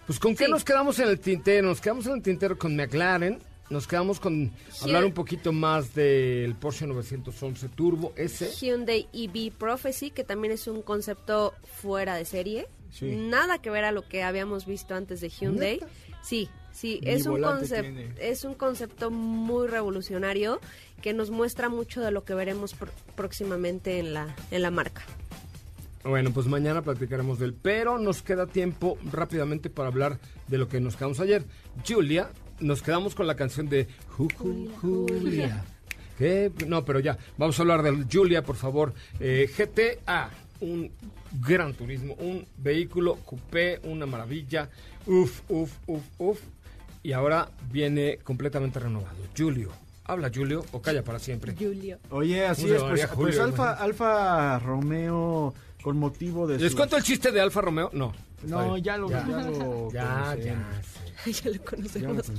Pues, ¿con qué Sí. nos quedamos en el tintero? Nos quedamos en el tintero con McLaren. Nos quedamos con hablar un poquito más del Porsche 911 Turbo S. Hyundai EV Prophecy, que también es un concepto fuera de serie. Sí. Nada que ver a lo que habíamos visto antes de Hyundai. ¿Neta? Sí, sí, Ni es un, volante concep- tiene. es un concepto muy revolucionario que nos muestra mucho de lo que veremos pr- próximamente en la, en la marca. Bueno, pues mañana platicaremos del, pero nos queda tiempo rápidamente para hablar de lo que nos quedamos ayer. Julia, nos quedamos con la canción de Ju- Ju- Julia. ¿Qué? No, pero ya, vamos a hablar del Julia, por favor. Eh, GTA, un gran turismo, un vehículo coupé, una maravilla. Uf, uf, uf, uf. Y ahora viene completamente renovado. Julio, habla Julio o calla para siempre. Julio. Oye, así ¿Cómo se es, pues, pues Alfa? Alfa Romeo, con motivo de ¿Les su- cuento el chiste de Alfa Romeo? No. No, ya lo, ya, lo Ya, conocemos. ya. ya lo Ya lo conocemos.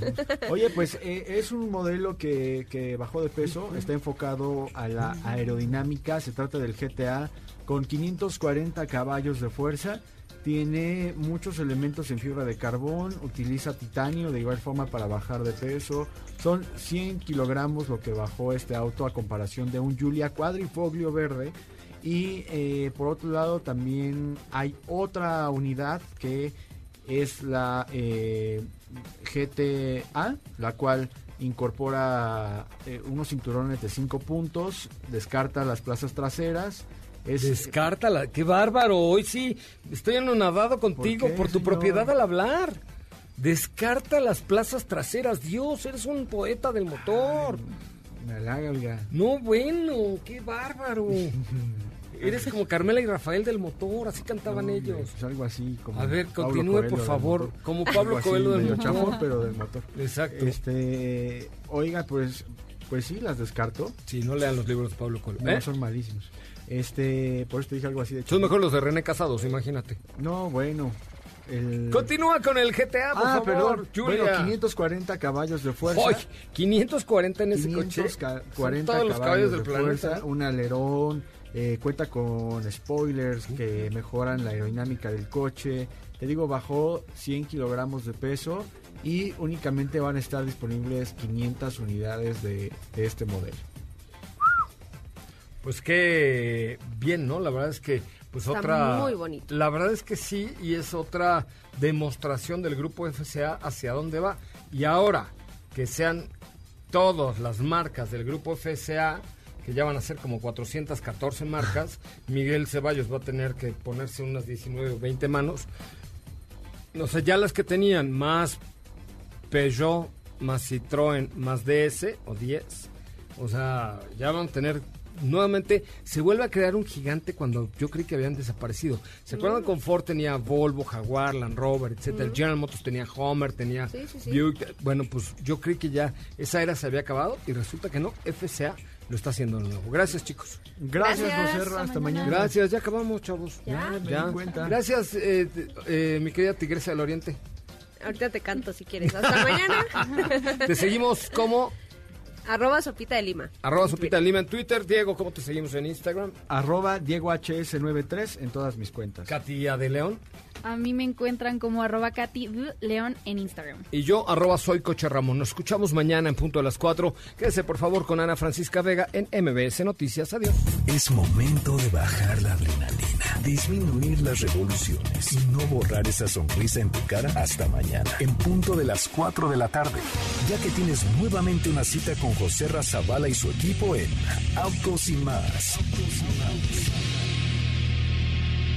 Oye, pues eh, es un modelo que, que bajó de peso, está enfocado a la aerodinámica, se trata del GTA con 540 caballos de fuerza, tiene muchos elementos en fibra de carbón, utiliza titanio de igual forma para bajar de peso, son 100 kilogramos lo que bajó este auto a comparación de un Giulia Quadrifoglio verde. Y eh, por otro lado también hay otra unidad que es la eh, GTA, la cual incorpora eh, unos cinturones de 5 puntos, descarta las plazas traseras. Es, Descártala, qué bárbaro. Hoy sí, estoy anonadado contigo por, tu señor? propiedad al hablar. Descarta las plazas traseras. Dios, eres un poeta del motor. me halaga, oiga. No, bueno, qué bárbaro. <laughs> Eres como Carmela y Rafael del motor, así cantaban No, ellos. pues algo así como A ver, Pablo continúe, Coelho por favor, como Pablo así, Coelho del medio motor. chafón, pero del motor. Exacto. Este, oiga, pues, pues sí, las descarto. Sí, no lean los libros de Pablo Coelho. No, ¿Eh? son malísimos. Este, por eso te dije algo así de Son mejor los de René Casados, imagínate. No, bueno. El... Continúa con el GTA, por ah, favor, perdón. Julia. Bueno, 540 caballos de fuerza. ¡Ay! 540 en ese coche. 540 Son todos los caballos caballos de del planeta. fuerza, un alerón, eh, cuenta con spoilers que mejoran la aerodinámica del coche. Te digo, bajó 100 kilogramos de peso y únicamente van a estar disponibles 500 unidades de, de este modelo. Pues qué bien, ¿no? La verdad es que, pues Está otra. muy bonito. La verdad es que sí, y es otra demostración del grupo FCA hacia dónde va. Y ahora que sean todas las marcas del grupo FCA, que ya van a ser como 414 marcas, <laughs> Miguel Ceballos va a tener que ponerse unas 19 o 20 manos. No sé, ya las que tenían más Peugeot, más Citroën, más DS o 10. O sea, ya van a tener nuevamente se vuelve a crear un gigante cuando yo creí que habían desaparecido. ¿Se acuerdan? Con Ford tenía Volvo, Jaguar, Land Rover, etcétera. Mm. General Motors tenía Homer, tenía Sí, sí, sí. Buick. Bueno, pues yo creí que ya esa era se había acabado y resulta que no. FCA lo está haciendo de nuevo. Gracias, chicos. Gracias, Gracias, José hasta mañana. Gracias, ya acabamos, chavos. Ya. ya. Me di cuenta. Gracias, eh, eh, mi querida Tigresa del Oriente. Ahorita te canto si quieres. Hasta <laughs> mañana. Te seguimos como Arroba Sopita de Lima. arroba Sopita de Lima en Twitter. Diego, ¿cómo te seguimos en Instagram? Arroba Diego HS93 en todas mis cuentas. Katia de León. A mí me encuentran como arroba Katy. León en Instagram. Y yo, arroba soy Coche Ramón. Nos escuchamos mañana en punto de las 4. Quédese, por favor, con Ana Francisca Vega en MBS Noticias. Adiós. Es momento de bajar la adrenalina, disminuir las revoluciones y no borrar esa sonrisa en tu cara hasta mañana, en punto de las 4 de la tarde, ya que tienes nuevamente una cita con José Razabala y su equipo en Autos y más.